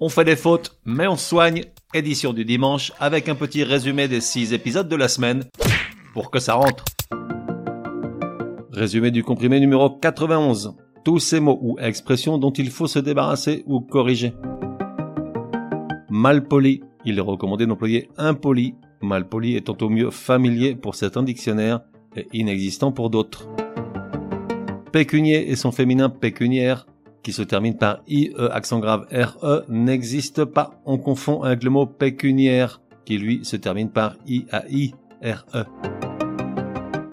On fait des fautes, mais on soigne. Édition du dimanche avec un petit résumé des 6 épisodes de la semaine pour que ça rentre. Résumé du comprimé numéro 91. Tous ces mots ou expressions dont il faut se débarrasser ou corriger. Malpoli. Il est recommandé d'employer impoli. Malpoli étant au mieux familier pour certains dictionnaires et inexistant pour d'autres. Pécunier et son féminin pécuniaire, qui se termine par IE accent grave RE, n'existe pas. On confond avec le mot pécuniaire, qui lui se termine par IAI RE.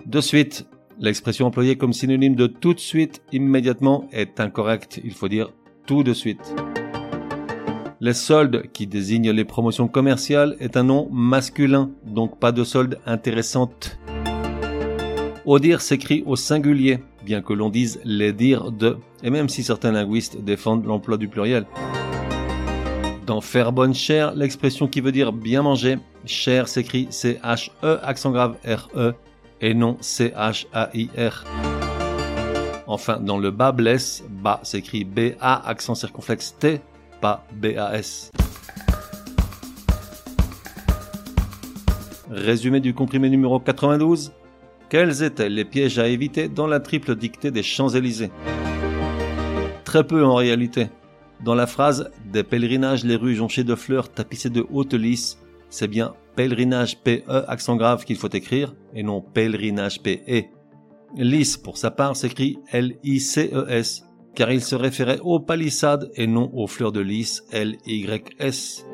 De suite, l'expression employée comme synonyme de tout de suite, immédiatement, est incorrecte. Il faut dire tout de suite. Les soldes, qui désignent les promotions commerciales, est un nom masculin, donc pas de solde intéressante. Au dire s'écrit au singulier, bien que l'on dise les dires de, et même si certains linguistes défendent l'emploi du pluriel. Dans faire bonne chère, l'expression qui veut dire bien manger, cher s'écrit C-H-E accent grave R-E et non C-H-A-I-R. Enfin, dans le bas blesse, bas s'écrit B-A accent circonflexe T, pas B-A-S. Résumé du comprimé numéro 92. Quels étaient les pièges à éviter dans la triple dictée des Champs-Élysées? Très peu en réalité. Dans la phrase Des pèlerinages les rues jonchées de fleurs tapissées de hautes lys, c'est bien pèlerinage PE accent grave qu'il faut écrire et non pèlerinage PE. Lys pour sa part s'écrit L-I-C-E-S car il se référait aux palissades et non aux fleurs de lys L-Y-S.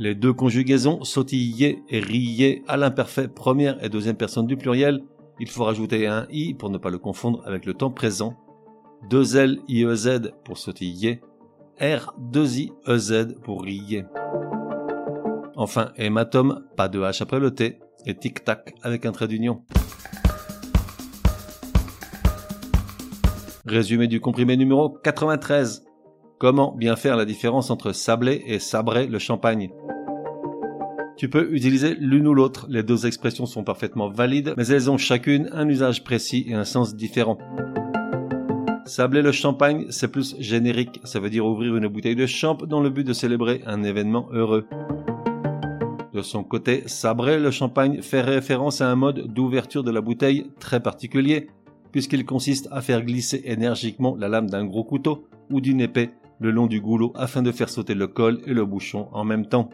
Les deux conjugaisons sautiller et rier à l'imparfait première et deuxième personne du pluriel, il faut rajouter un i pour ne pas le confondre avec le temps présent, deux L i e z pour sautiller, R 2 i e z pour rier. Enfin, hématome, pas de H après le T, et tic-tac avec un trait d'union. Résumé du comprimé numéro 93. Comment bien faire la différence entre sabler et sabrer le champagne? Tu peux utiliser l'une ou l'autre, les deux expressions sont parfaitement valides, mais elles ont chacune un usage précis et un sens différent. Sabler le champagne, c'est plus générique, ça veut dire ouvrir une bouteille de champ dans le but de célébrer un événement heureux. De son côté, sabrer le champagne fait référence à un mode d'ouverture de la bouteille très particulier, puisqu'il consiste à faire glisser énergiquement la lame d'un gros couteau ou d'une épée le long du goulot afin de faire sauter le col et le bouchon en même temps.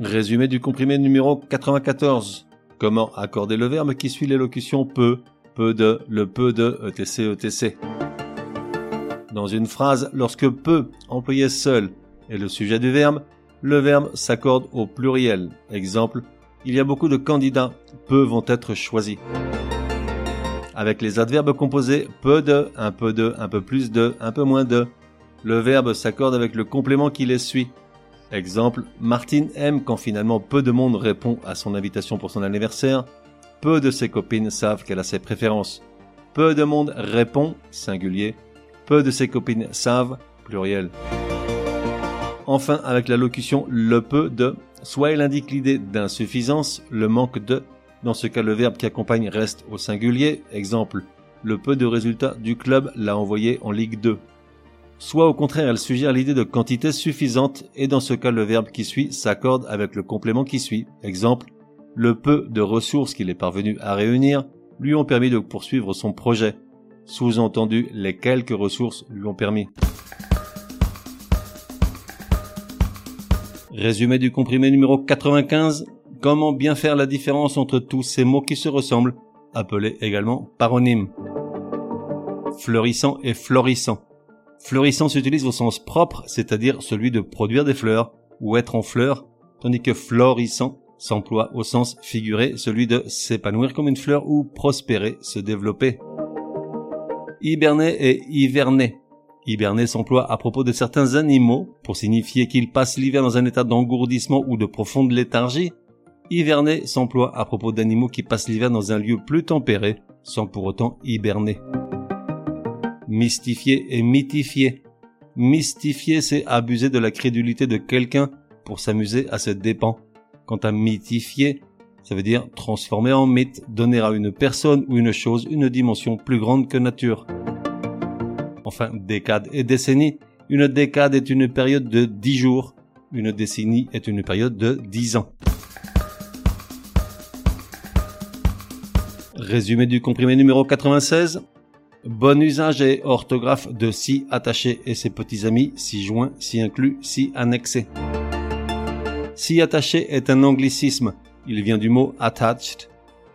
Résumé du comprimé numéro 94. Comment accorder le verbe qui suit l'élocution peu, peu de, le peu de, etc, etc. Dans une phrase, lorsque peu, employé seul, est le sujet du verbe, le verbe s'accorde au pluriel. Exemple, il y a beaucoup de candidats, peu vont être choisis avec les adverbes composés peu de, un peu de, un peu plus de, un peu moins de. Le verbe s'accorde avec le complément qui les suit. Exemple, Martine aime quand finalement peu de monde répond à son invitation pour son anniversaire. Peu de ses copines savent qu'elle a ses préférences. Peu de monde répond, singulier. Peu de ses copines savent, pluriel. Enfin, avec la locution le peu de, soit elle indique l'idée d'insuffisance, le manque de, dans ce cas, le verbe qui accompagne reste au singulier. Exemple, le peu de résultats du club l'a envoyé en Ligue 2. Soit au contraire, elle suggère l'idée de quantité suffisante et dans ce cas, le verbe qui suit s'accorde avec le complément qui suit. Exemple, le peu de ressources qu'il est parvenu à réunir lui ont permis de poursuivre son projet. Sous-entendu, les quelques ressources lui ont permis. Résumé du comprimé numéro 95, Comment bien faire la différence entre tous ces mots qui se ressemblent, appelés également paronymes Fleurissant et florissant. Fleurissant s'utilise au sens propre, c'est-à-dire celui de produire des fleurs ou être en fleurs, tandis que florissant s'emploie au sens figuré, celui de s'épanouir comme une fleur ou prospérer, se développer. Hiberner et hiverner. Hiberner s'emploie à propos de certains animaux pour signifier qu'ils passent l'hiver dans un état d'engourdissement ou de profonde léthargie, Hiverner s'emploie à propos d'animaux qui passent l'hiver dans un lieu plus tempéré, sans pour autant hiberner. Mystifier et mythifier. Mystifier, c'est abuser de la crédulité de quelqu'un pour s'amuser à ses dépens. Quant à mythifier, ça veut dire transformer en mythe, donner à une personne ou une chose une dimension plus grande que nature. Enfin, décade et décennie. Une décade est une période de 10 jours. Une décennie est une période de 10 ans. Résumé du comprimé numéro 96. Bon usage et orthographe de si attaché et ses petits amis, si joint, si inclus, si annexé. Si attaché est un anglicisme. Il vient du mot attached.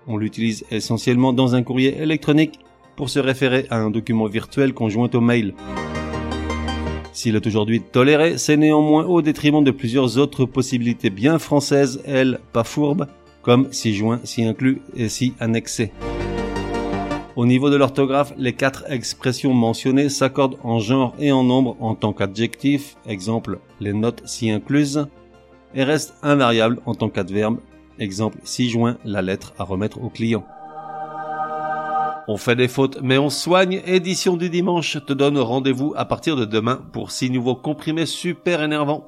On l'utilise essentiellement dans un courrier électronique pour se référer à un document virtuel conjoint au mail. S'il est aujourd'hui toléré, c'est néanmoins au détriment de plusieurs autres possibilités bien françaises, elles pas fourbes, comme si joint, si inclus et si annexé. Au niveau de l'orthographe, les quatre expressions mentionnées s'accordent en genre et en nombre en tant qu'adjectif, exemple les notes si incluses, et restent invariables en tant qu'adverbe, exemple si joint la lettre à remettre au client. On fait des fautes, mais on soigne. Édition du dimanche te donne rendez-vous à partir de demain pour six nouveaux comprimés super énervants.